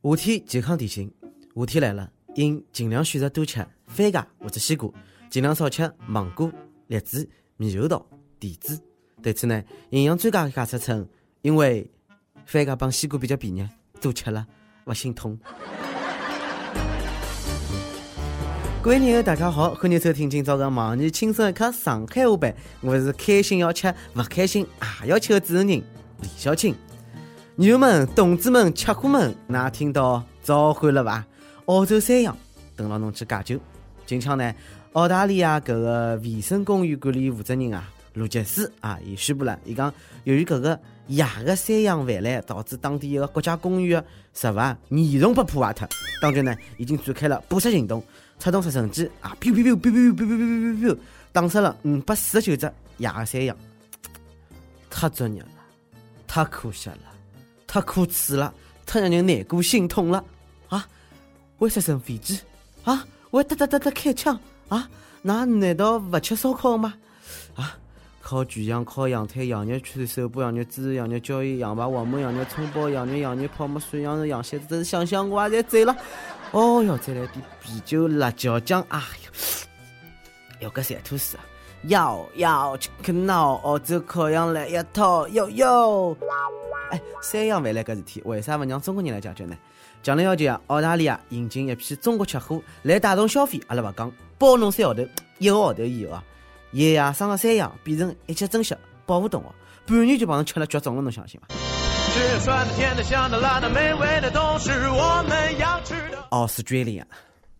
夏天健康提醒：夏天来了，应尽量选择多吃番茄或者西瓜，尽量少吃芒果、荔枝、猕猴桃、提子。对此呢，营养专家解释称，因为番茄帮西瓜比较便宜，多吃了不心痛。各位朋友，大家好，欢迎收听今朝的《盲人轻松一刻上海话版》，我是开心要吃，不开心也要吃的主持人李小青。牛们、同志们、吃货们，衲听到召唤了伐？澳洲山羊等牢侬去解救。近腔呢，澳大利亚搿个卫生公园管理负责人啊，卢杰斯啊，伊宣布了，伊讲由于搿个野个山羊泛滥，导致当地一个国家公园的植物严重被破坏脱。当局呢，已经展开了捕杀行动，出动直升机啊，咻咻咻咻咻咻咻咻咻咻，打死了五百四十九只野个山羊。太作孽了，太可惜了。太可耻了，太让人难过心痛了啊！为杀生飞机啊？为哒哒哒哒开枪啊？那难道不吃烧烤吗？啊！烤全羊、烤羊腿、羊肉串、手扒羊肉、猪肉羊肉、椒盐羊排、黄焖羊肉、葱爆羊肉、羊肉泡馍、涮羊肉、羊蝎子，真是想想我也在醉了。哦哟，再来点啤酒、辣椒酱，哎哟，有个馋吐死啊！要要吃克闹，澳洲烤羊来一套，哟哟！哎，山羊饭来搿事体，为啥勿让中国人来解决呢？强烈要求啊，澳大利亚引进一批中国吃货来带动消费，阿拉勿讲，包侬三号头，一个号头以后啊，野野生的山羊变成一级珍惜保护动物，半年就帮侬吃了绝种了，侬相信吗？奥斯 l 利亚，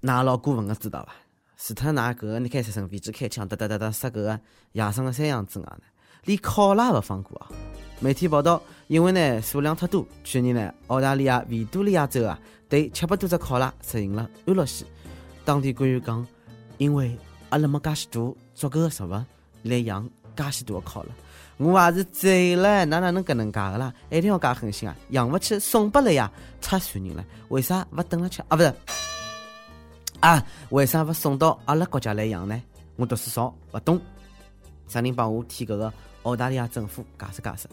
㑚老过分个知道伐？除脱㑚搿个你开直升飞机开枪哒哒哒哒杀搿个野生的山羊之外呢，连考拉也勿放过啊！媒体报道，因为呢数量太多，去年呢澳大利亚维多利亚州啊对七百多只考拉实行了安乐死。当地官员讲，因为阿拉没介许多足够的食物来养介许多的考拉，我也是醉了，哪哪能搿能介个啦？一定要介狠心啊！养勿起送拨了呀，太残忍了！为啥勿等了吃啊？勿是啊？为啥勿送到阿拉国家来养呢？我读书少，勿懂。啥人帮我替搿个澳大利亚政府解释解释？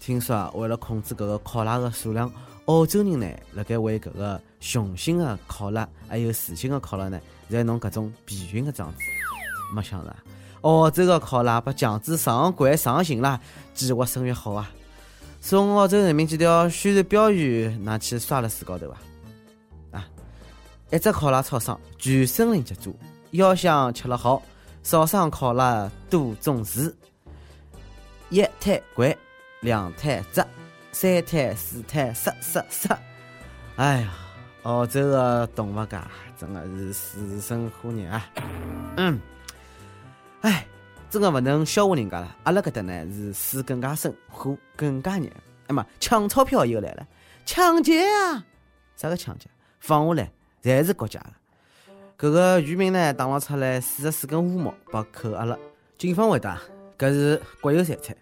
听说啊，为了控制搿个考拉的数量，澳洲人呢，辣盖为搿个雄性的考拉还有雌性的考拉呢，在弄搿种避孕的装置。没想到，澳洲的考拉被强制上馆上刑了，计划生育好啊！送澳洲人民几条宣传标语，拿去刷了树高头啊！啊，一只考拉超生，全森林接住，要想吃了好，少生考拉多种树，一胎贵。两摊折，三胎四胎杀杀杀！哎呀，澳洲的动物界真的是水深火热啊！嗯，哎，真的不能笑话人家了。阿拉搿搭呢是水更加深，火更加热。哎嘛，抢钞票又来了，抢劫啊！啥个抢劫？放下来，侪是国家的。搿个渔民呢，打捞出来四十四根乌毛，被扣押了。警方回答：搿是国有财产。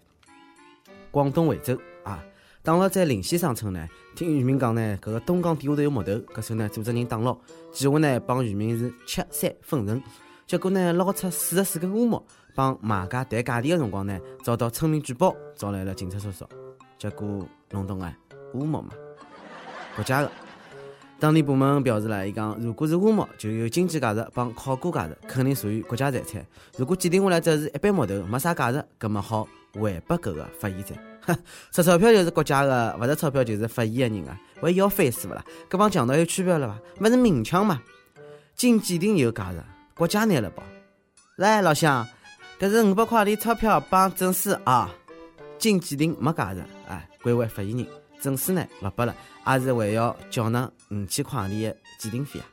广东惠州啊，打捞在灵溪商村呢，听渔民讲呢，搿个东江底下头有木头，搿时候呢，组织人打捞，计划呢帮渔民是吃三分成，结果呢捞出四十四根乌毛，帮卖家谈价钿的辰光呢，遭到村民举报，招来了警察叔叔，结果弄懂啊，乌毛嘛，国家的，当地部门表示了，伊讲如果是乌毛，就有经济价值帮考古价值，肯定属于国家财产；如果鉴定下来只是一般木头，没啥价值，葛么好。还拨搿个发现者，哼，值钞票就是国家的，勿值钞票就是发现的人啊，还要翻死勿啦？搿帮强盗有区别了伐？勿是明枪嘛？经鉴定有价值，国家拿了包。来，老乡，搿是五百块钿钞票帮证书啊。经鉴定没价值，哎，归还发现人。证书呢勿拨了，也是还要缴纳五千块钿的鉴定费啊。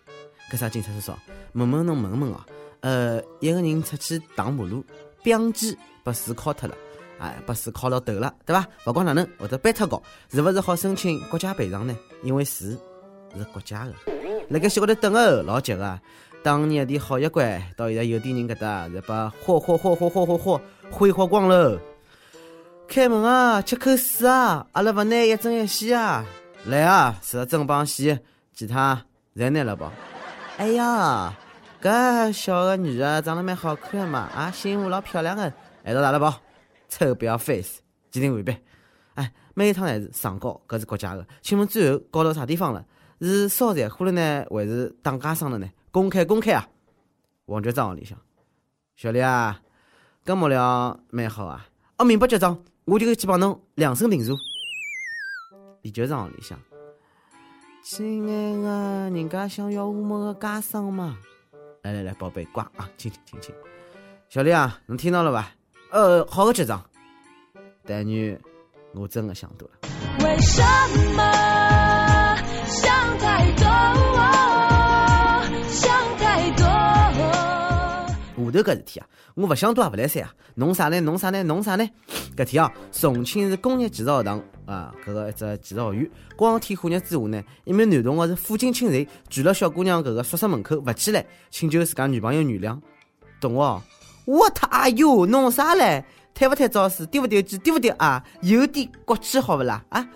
搿啥警察叔叔？问问侬问问哦，呃，一个人出去打马路，标记把树敲脱了。哎，把树敲了头了，对伐？勿管哪能，或者掰脱高，是勿是好申请国家赔偿呢？因为树是国家的。辣盖小高头等候，老急个。当年一点好习惯，到现在有点人搿搭侪把豁豁豁豁豁豁豁挥霍光喽。开门啊，吃口水啊！阿拉勿拿一针一线啊！来啊，是针帮西，其他侪拿了不？哎呀，搿小个女的长得蛮好看嘛，啊，心妇老漂亮个，还到哪了不？臭不要 face，鉴定完毕。哎，每一趟侪是上告，搿是国家的。请问最后告到啥地方了？是烧柴火了呢，还是打家生了呢？公开公开啊！王局长屋里向，小李啊，搿木料蛮好啊。哦，明白局长，我就去帮侬量身定做。李局长里向，亲爱的，人家想要我们的家生嘛？来来来，宝贝，乖啊，亲亲亲亲。小丽啊，侬听到了吧？呃，好的局长。但女，我真的想多了。为什么头搿事体啊，我勿想多也勿来三啊。弄啥呢？弄啥呢？弄啥呢？搿天啊，重庆市工业技术学堂啊，搿个一只技术学院，光天化日之下呢，一名男同学是负荆请罪，拒了小姑娘搿个宿舍门口勿起来，请求自家女朋友原谅。同学，What are you？弄啥嘞？太勿太早死，丢勿丢鸡，丢勿丢啊？有点骨气好勿啦？啊，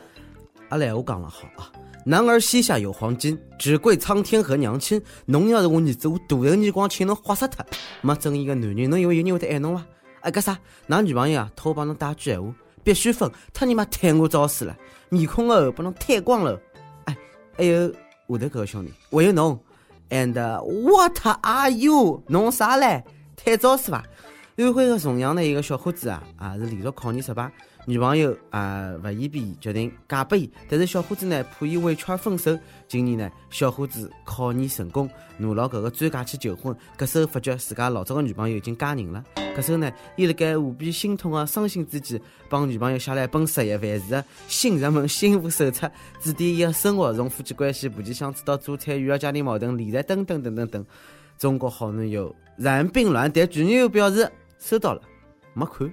阿来我讲了好啊。男儿膝下有黄金，只跪苍天和娘亲。侬要是我儿子，我大头耳光请侬豁死他。没正义的男人，侬以为有人会得爱侬伐？哎，搿啥？㑚女朋友啊，托我帮侬带句闲话，必须分，他尼玛太我招死了，面孔个后把侬剃光了。哎，还有下头搿个兄弟，还有侬，and what are you？侬啥嘞？太早死伐？安徽的重阳呢，一个小伙子啊，啊是连续考研失败，女朋友啊不依不依，决定嫁拨伊。但是小伙子呢，怕伊委屈而分手。今年呢，小伙子考研成功，拿牢搿个专家去求婚。搿时候发觉自家老早个女朋友已经嫁人了。搿时候呢，伊辣盖无比心痛啊、伤心之际，帮女朋友写了一本十页万字的新入门幸福手册，指点伊个生活，从夫妻关系、婆媳相处到做菜、育儿、家庭矛盾、理财等等等等等。中国好男友然并卵，但女友表示。收到了，没看，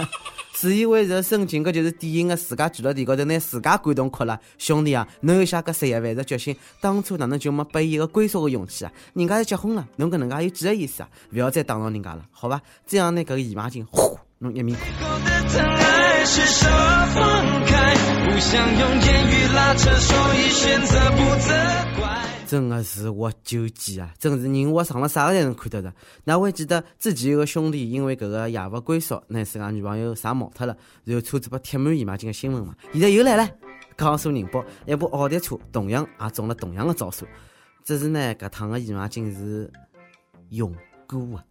自以为是深情，搿就是典型的自家跪辣地高头，拿自家感动哭了。兄弟啊，侬有下搿十一万的决心，当初哪能就没拨伊一个归宿的勇气啊？人家是结婚了，侬搿能介有几个意思啊？勿要再打扰人家了，好吧？这样拿，搿个姨妈巾，呼，侬一面。真的是我纠结啊！真是人活上了啥个才能看得着？哪会记得之前有个兄弟因为搿个夜不归宿，拿自家女朋友杀毛脱了，然后车子被贴满姨妈巾的新闻嘛？现在又来了，江苏宁波一部奥迪车同样也中了同样的招数，只是呢，搿趟的姨妈巾是用过啊！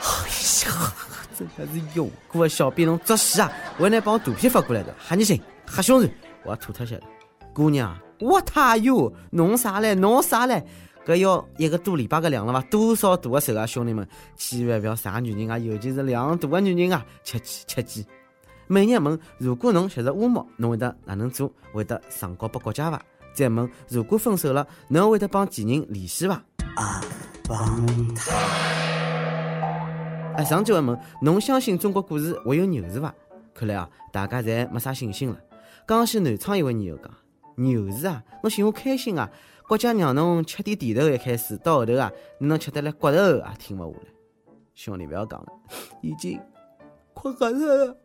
哎呀，真的是用过啊！小编侬作死啊！我拿帮图片发过来的，吓你心，吓凶人，我要吐脱些了，姑娘。我他哟，弄啥嘞？弄啥嘞？搿要一个多礼拜个量了伐？多少大个手啊，兄弟们，千万勿要啥女人啊，尤其是量大个女人啊，切记切记。每日问：如果侬吸食乌木，侬会得哪能做？会得上告拨国家伐？再问：如果分手了，侬会得帮前任联系伐？啊，帮他。哎，上句还问：侬相信中国股市会有牛市伐？看来啊，大家侪没啥信心了。江西南昌一位女友讲。牛市啊，侬寻我开心啊！国家让侬吃点甜头，一开始到后头啊，侬吃得来骨头也听勿下来。兄弟，勿要讲了，已经快吓死了。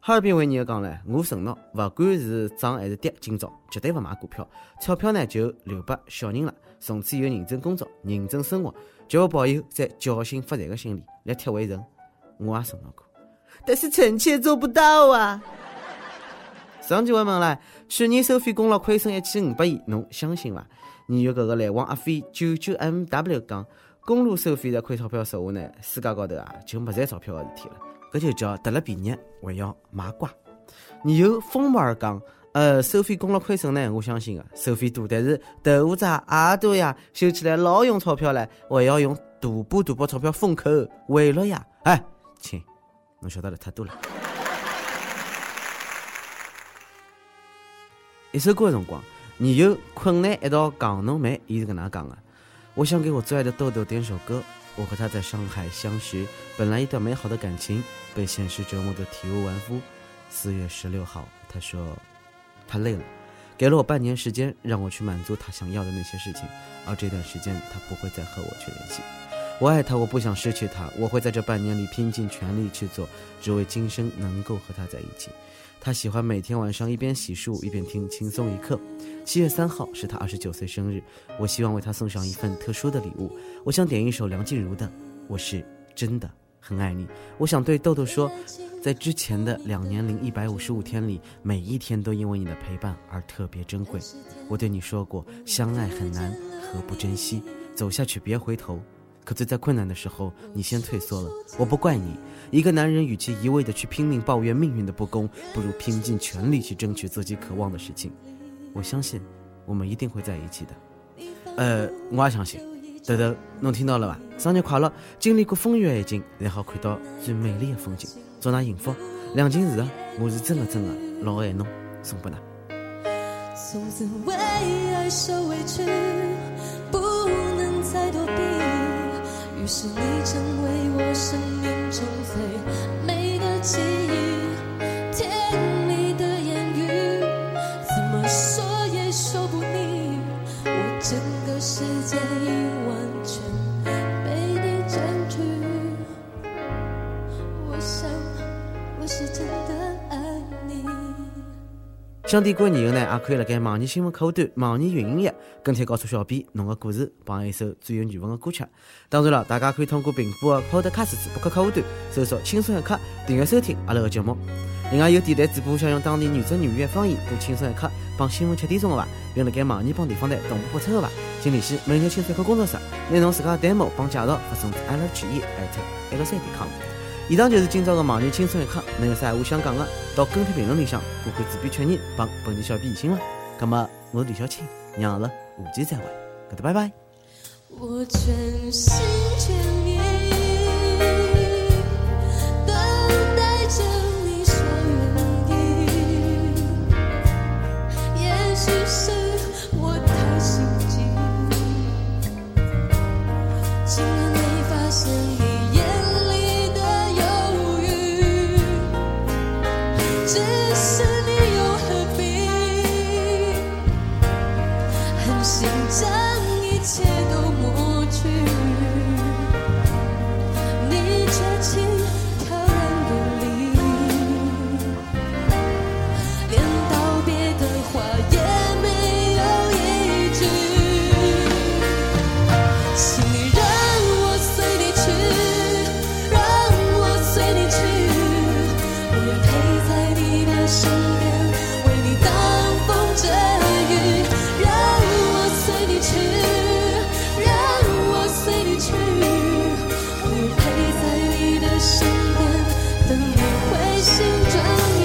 哈尔滨位网友讲了，我承诺，勿管是涨还是跌，今朝绝对勿买股票，钞票呢就留拨小人了。从此以后认真工作，认真生活，绝勿抱有再侥幸发财的心理来铁围城。我也承诺过，但是臣妾做不到啊。上期问问了，去年收费公路亏损一千五百亿，侬相信伐？你有搿个来往阿飞九九 MW 讲，公路收费的亏钞票说话呢，世界高头啊就没赚钞票的事体了，搿就叫得了便宜还要卖乖。你有风马儿讲，呃，收费公路亏损呢，我相信个，收费多，但是豆腐渣也多呀，修起来老用钞票了，还要用大把大把钞票封口贿赂呀！哎，亲，侬晓得了太多了。一首歌的辰光，你有困难一道讲侬妹，伊是搿能讲的。我想给我最爱的豆豆点首歌。我和他在上海相识，本来一段美好的感情，被现实折磨得体无完肤。四月十六号，他说他累了，给了我半年时间，让我去满足他想要的那些事情。而这段时间，他不会再和我去联系。我爱他，我不想失去他，我会在这半年里拼尽全力去做，只为今生能够和他在一起。他喜欢每天晚上一边洗漱一边听轻松一刻。七月三号是他二十九岁生日，我希望为他送上一份特殊的礼物。我想点一首梁静茹的《我是真的很爱你。我想对豆豆说，在之前的两年零一百五十五天里，每一天都因为你的陪伴而特别珍贵。我对你说过，相爱很难，何不珍惜？走下去别回头。可最在困难的时候，你先退缩了。我不怪你。一个男人与其一味的去拼命抱怨命运的不公，不如拼尽全力去争取自己渴望的事情。我相信，我们一定会在一起的。呃，我也相信。豆豆，侬听到了吧？生日快乐！经历过风雨的境，然后看到最美丽的风景。祝㑚幸福。两件事啊，我是真的真的老爱侬，送给㑚。从此为爱受委屈，不。是你成为我生命中最美的记忆，想点歌以后呢，也可以辣盖网易新闻客户端、网易云音乐跟帖告诉小编侬个故事，帮一首最有缘分的歌曲。当然了，大家可以通过苹果的 Podcast 播客客户端搜索“轻松一刻”，订阅收听阿拉个节目。另外，有电台主播想用当地原汁原味的方言播《轻松一刻》帮新闻七点钟的话，并辣盖网易帮地方台同步播出的话，请联系每日轻松一刻工作室，拿侬自家的 demo 帮介绍发送至 l r 曲艺 at l 三点 com。以上就是今朝的网易轻松一刻，侬有啥话想讲的，到跟帖评论里向，我会自编确认帮本地小编信了。那么，我是李小青，让阿拉下期再会，搿搭拜拜。我全心全意身边，为你挡风遮雨，让我随你去，让我随你去，我陪在你的身边，等你回心转意。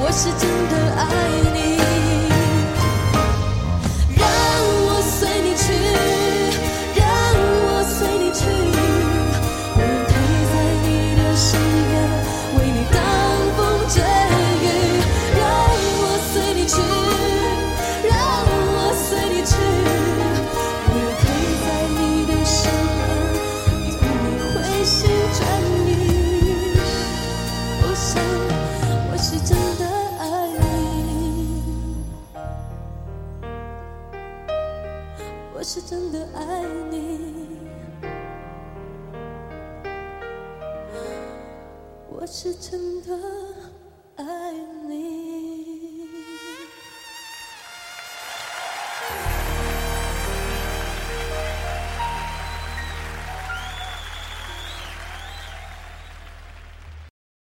我是真的爱。是真的爱你。我是真的